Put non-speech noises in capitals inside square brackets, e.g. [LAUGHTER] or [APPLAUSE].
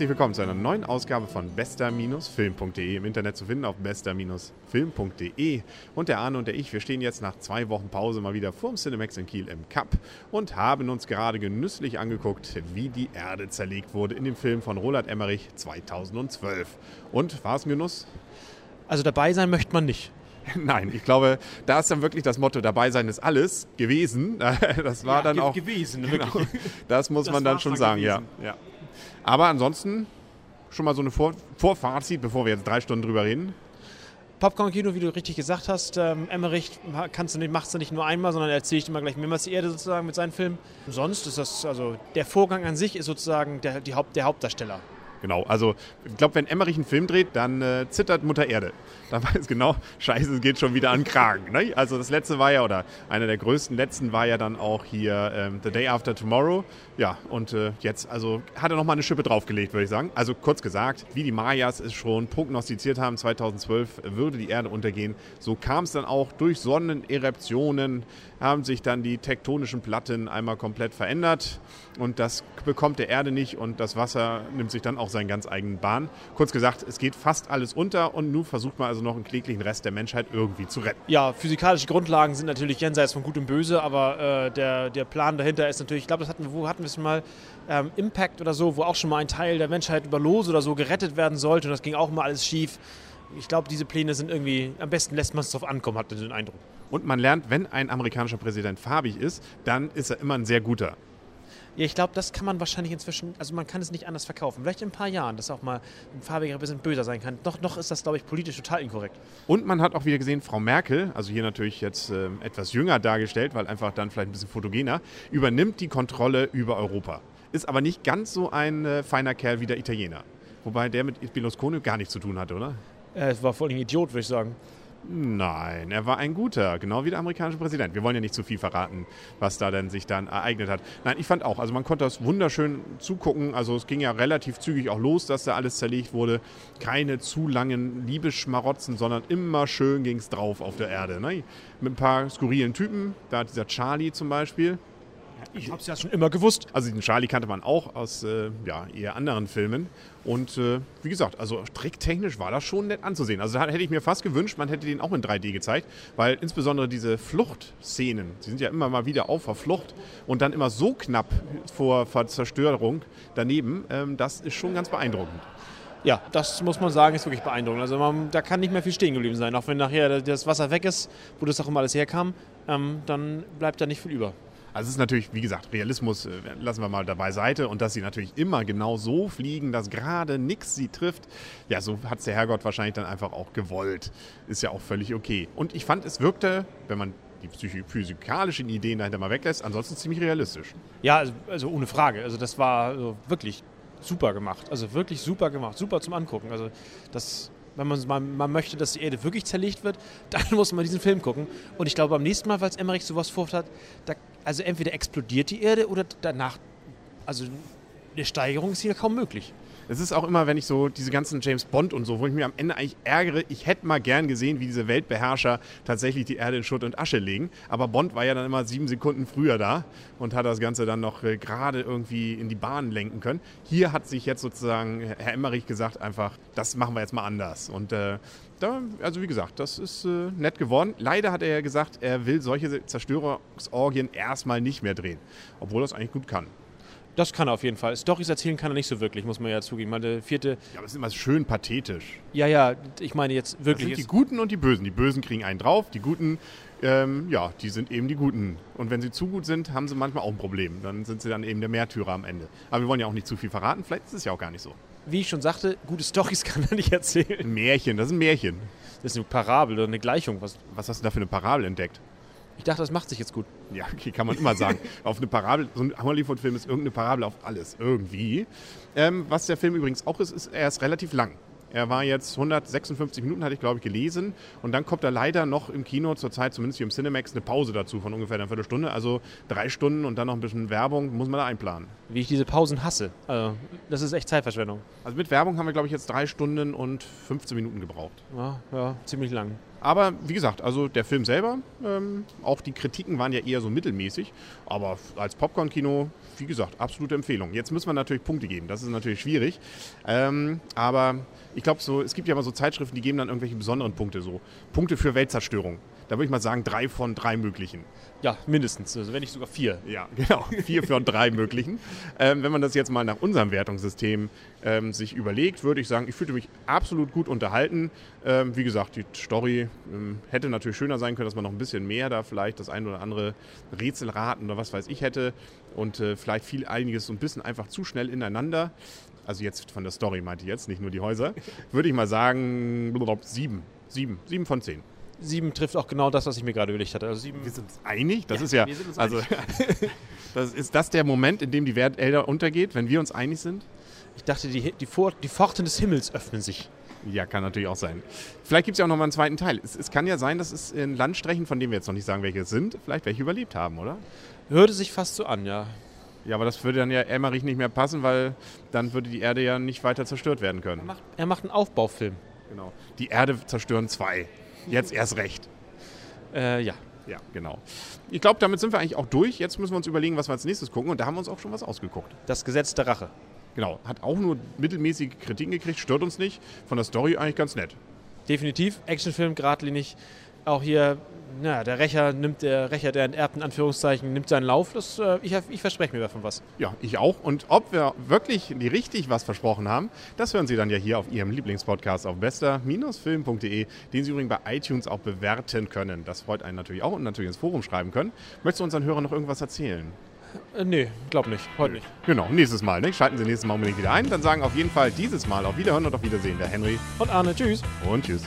herzlich willkommen zu einer neuen Ausgabe von bester-film.de. Im Internet zu finden auf bester-film.de. Und der Arne und der ich, wir stehen jetzt nach zwei Wochen Pause mal wieder vorm Cinemax in Kiel im Cup und haben uns gerade genüsslich angeguckt, wie die Erde zerlegt wurde in dem Film von Roland Emmerich 2012. Und war es ein Genuss? Also dabei sein möchte man nicht. [LAUGHS] Nein, ich glaube, da ist dann wirklich das Motto, dabei sein ist alles gewesen. [LAUGHS] Das war ja, dann auch gewesen. [LAUGHS] Genau, das muss das man dann schon sagen, ja. ja. Aber ansonsten schon mal so eine Vor Vorfazit, bevor wir jetzt drei Stunden drüber reden. Popcorn-Kino, wie du richtig gesagt hast, ähm, Emmerich kannst du nicht, machst du nicht nur einmal, sondern erzählt immer gleich mehrmals die Erde sozusagen mit seinen Filmen. Sonst ist das, also der Vorgang an sich ist sozusagen der, Haupt, der Hauptdarsteller. Genau, also ich glaube, wenn Emmerich einen Film dreht, dann äh, zittert Mutter Erde. Da [LAUGHS] weiß genau, scheiße, es geht schon wieder an Kragen. Ne? Also das letzte war ja, oder einer der größten letzten war ja dann auch hier ähm, The Day After Tomorrow. Ja, und äh, jetzt, also hat er nochmal eine Schippe draufgelegt, würde ich sagen. Also kurz gesagt, wie die Mayas es schon prognostiziert haben, 2012 würde die Erde untergehen. So kam es dann auch durch Sonneneruptionen, haben sich dann die tektonischen Platten einmal komplett verändert und das bekommt der Erde nicht und das Wasser nimmt sich dann auch seinen ganz eigenen Bahn. Kurz gesagt, es geht fast alles unter und nun versucht man also noch einen kläglichen Rest der Menschheit irgendwie zu retten. Ja, physikalische Grundlagen sind natürlich jenseits von Gut und Böse, aber äh, der, der Plan dahinter ist natürlich, ich glaube, das hatten wir, wo hatten wir es mal, ähm, Impact oder so, wo auch schon mal ein Teil der Menschheit über Los oder so gerettet werden sollte und das ging auch mal alles schief. Ich glaube, diese Pläne sind irgendwie, am besten lässt man es drauf ankommen, hat man den Eindruck. Und man lernt, wenn ein amerikanischer Präsident farbig ist, dann ist er immer ein sehr guter. Ja, ich glaube, das kann man wahrscheinlich inzwischen, also man kann es nicht anders verkaufen. Vielleicht in ein paar Jahren, dass auch mal ein farbiger ein bisschen böser sein kann. Noch, noch ist das, glaube ich, politisch total inkorrekt. Und man hat auch wieder gesehen, Frau Merkel, also hier natürlich jetzt äh, etwas jünger dargestellt, weil einfach dann vielleicht ein bisschen fotogener, übernimmt die Kontrolle über Europa. Ist aber nicht ganz so ein äh, feiner Kerl wie der Italiener. Wobei der mit Berlusconi gar nichts zu tun hatte, oder? Er war voll ein Idiot, würde ich sagen. Nein, er war ein guter, genau wie der amerikanische Präsident. Wir wollen ja nicht zu viel verraten, was da denn sich dann ereignet hat. Nein, ich fand auch, also man konnte das wunderschön zugucken. Also es ging ja relativ zügig auch los, dass da alles zerlegt wurde. Keine zu langen Liebesschmarotzen, sondern immer schön ging es drauf auf der Erde. Ne? Mit ein paar skurrilen Typen. Da hat dieser Charlie zum Beispiel, ich habe es ja schon immer gewusst. Also den Charlie kannte man auch aus äh, ja, eher anderen Filmen. Und äh, wie gesagt, also tricktechnisch war das schon nett anzusehen. Also da hätte ich mir fast gewünscht, man hätte den auch in 3D gezeigt, weil insbesondere diese Fluchtszenen, die sind ja immer mal wieder auf der Flucht und dann immer so knapp vor, vor Zerstörung daneben, ähm, das ist schon ganz beeindruckend. Ja, das muss man sagen, ist wirklich beeindruckend. Also man, da kann nicht mehr viel stehen geblieben sein. Auch wenn nachher das Wasser weg ist, wo das auch immer alles herkam, ähm, dann bleibt da nicht viel über. Also es ist natürlich, wie gesagt, Realismus äh, lassen wir mal dabei Seite und dass sie natürlich immer genau so fliegen, dass gerade nichts sie trifft. Ja, so hat es der Herrgott wahrscheinlich dann einfach auch gewollt. Ist ja auch völlig okay. Und ich fand, es wirkte, wenn man die physikalischen Ideen dahinter mal weglässt, ansonsten ziemlich realistisch. Ja, also, also ohne Frage. Also das war also wirklich super gemacht. Also wirklich super gemacht. Super zum Angucken. Also das wenn man mal, man möchte, dass die Erde wirklich zerlegt wird, [LAUGHS] dann muss man diesen Film gucken. Und ich glaube, beim nächsten Mal, es Emmerich sowas vorhat, da, also entweder explodiert die Erde oder danach, also eine Steigerung ist hier kaum möglich. Es ist auch immer, wenn ich so diese ganzen James Bond und so, wo ich mir am Ende eigentlich ärgere, ich hätte mal gern gesehen, wie diese Weltbeherrscher tatsächlich die Erde in Schutt und Asche legen. Aber Bond war ja dann immer sieben Sekunden früher da und hat das Ganze dann noch äh, gerade irgendwie in die Bahn lenken können. Hier hat sich jetzt sozusagen Herr Emmerich gesagt, einfach, das machen wir jetzt mal anders. Und äh, da, also wie gesagt, das ist äh, nett geworden. Leider hat er ja gesagt, er will solche Zerstörungsorgien erstmal nicht mehr drehen, obwohl er es eigentlich gut kann. Das kann er auf jeden Fall. Storys erzählen kann er nicht so wirklich, muss man ja zugeben. Meine vierte. Ja, aber es ist immer schön pathetisch. Ja, ja, ich meine jetzt wirklich. Das sind die Guten und die Bösen. Die Bösen kriegen einen drauf, die Guten, ähm, ja, die sind eben die Guten. Und wenn sie zu gut sind, haben sie manchmal auch ein Problem. Dann sind sie dann eben der Märtyrer am Ende. Aber wir wollen ja auch nicht zu viel verraten. Vielleicht ist es ja auch gar nicht so. Wie ich schon sagte, gute Storys [LAUGHS] kann er nicht erzählen. Ein Märchen, das ist ein Märchen. Das ist eine Parabel oder eine Gleichung. Was, was hast du da für eine Parabel entdeckt? Ich dachte, das macht sich jetzt gut. Ja, okay, kann man immer sagen. [LAUGHS] auf eine Parabel, so ein Hollywood-Film ist irgendeine Parabel auf alles, irgendwie. Ähm, was der Film übrigens auch ist, ist, er ist relativ lang. Er war jetzt 156 Minuten, hatte ich glaube ich gelesen. Und dann kommt er leider noch im Kino zurzeit, zumindest hier im Cinemax, eine Pause dazu von ungefähr einer Viertelstunde. Also drei Stunden und dann noch ein bisschen Werbung, muss man da einplanen. Wie ich diese Pausen hasse. Also, das ist echt Zeitverschwendung. Also mit Werbung haben wir glaube ich jetzt drei Stunden und 15 Minuten gebraucht. Ja, ja ziemlich lang. Aber wie gesagt, also der Film selber, ähm, auch die Kritiken waren ja eher so mittelmäßig. Aber als Popcorn-Kino, wie gesagt, absolute Empfehlung. Jetzt müssen wir natürlich Punkte geben. Das ist natürlich schwierig. Ähm, aber ich glaube, so, es gibt ja immer so Zeitschriften, die geben dann irgendwelche besonderen Punkte. So Punkte für Weltzerstörung. Da würde ich mal sagen, drei von drei möglichen. Ja, mindestens. Also wenn nicht sogar vier. Ja, [LAUGHS] genau. Vier von drei möglichen. Ähm, wenn man das jetzt mal nach unserem Wertungssystem ähm, sich überlegt, würde ich sagen, ich fühlte mich absolut gut unterhalten. Ähm, wie gesagt, die Story ähm, hätte natürlich schöner sein können, dass man noch ein bisschen mehr da vielleicht das ein oder andere Rätselraten oder was weiß ich hätte. Und äh, vielleicht fiel einiges so ein bisschen einfach zu schnell ineinander. Also jetzt von der Story meinte ich jetzt, nicht nur die Häuser. Würde ich mal sagen, sieben. Sieben. Sieben von zehn. Sieben trifft auch genau das, was ich mir gerade überlegt hatte. Also sieben Wir sind uns einig? Das Ja, ist ja. wir sind uns also, [LAUGHS] das ist das der Moment, in dem die Welt Elder untergeht, wenn wir uns einig sind? ich dachte, die, die, Vor die Pforten des Himmels öffnen sich. Ja, kann natürlich auch sein. Vielleicht gibt es ja auch noch mal einen zweiten Teil. Es, es kann ja sein, dass es in Landstrichen, von denen wir jetzt noch nicht sagen, welche es sind, vielleicht welche überlebt haben, oder? Hörte sich fast so an, ja. Ja, aber das würde dann ja Emmerich nicht mehr passen, weil dann würde die Erde ja nicht weiter zerstört werden können. Macht, er macht einen Aufbaufilm. Genau. Die Erde zerstören zwei. Jetzt erst recht. Äh, ja. Ja, genau. Ich glaube, damit sind wir eigentlich auch durch. Jetzt müssen wir uns überlegen, was wir als nächstes gucken. Und da haben wir uns auch schon was ausgeguckt. Das Gesetz der Rache. Genau. Hat auch nur mittelmäßige Kritiken gekriegt, stört uns nicht. Von der Story eigentlich ganz nett. Definitiv. Actionfilm, geradlinig. Auch hier, na, der Rächer nimmt, der Rächer, der enterbt, in Anführungszeichen, nimmt seinen Lauf. Das, äh, ich, ich verspreche mir davon was. Ja, ich auch. Und ob wir wirklich richtig was versprochen haben, das hören Sie dann ja hier auf Ihrem Lieblingspodcast auf bester-film.de, den Sie übrigens bei iTunes auch bewerten können. Das freut einen natürlich auch und natürlich ins Forum schreiben können. Möchtest du unseren Hörern noch irgendwas erzählen? Äh, nee, glaub nicht. Heute nicht. Genau, nächstes Mal. Ne? Schalten Sie nächstes Mal unbedingt wieder ein. Dann sagen auf jeden Fall dieses Mal auf Wiederhören und auf Wiedersehen der Henry Und Arne, tschüss. und Tschüss.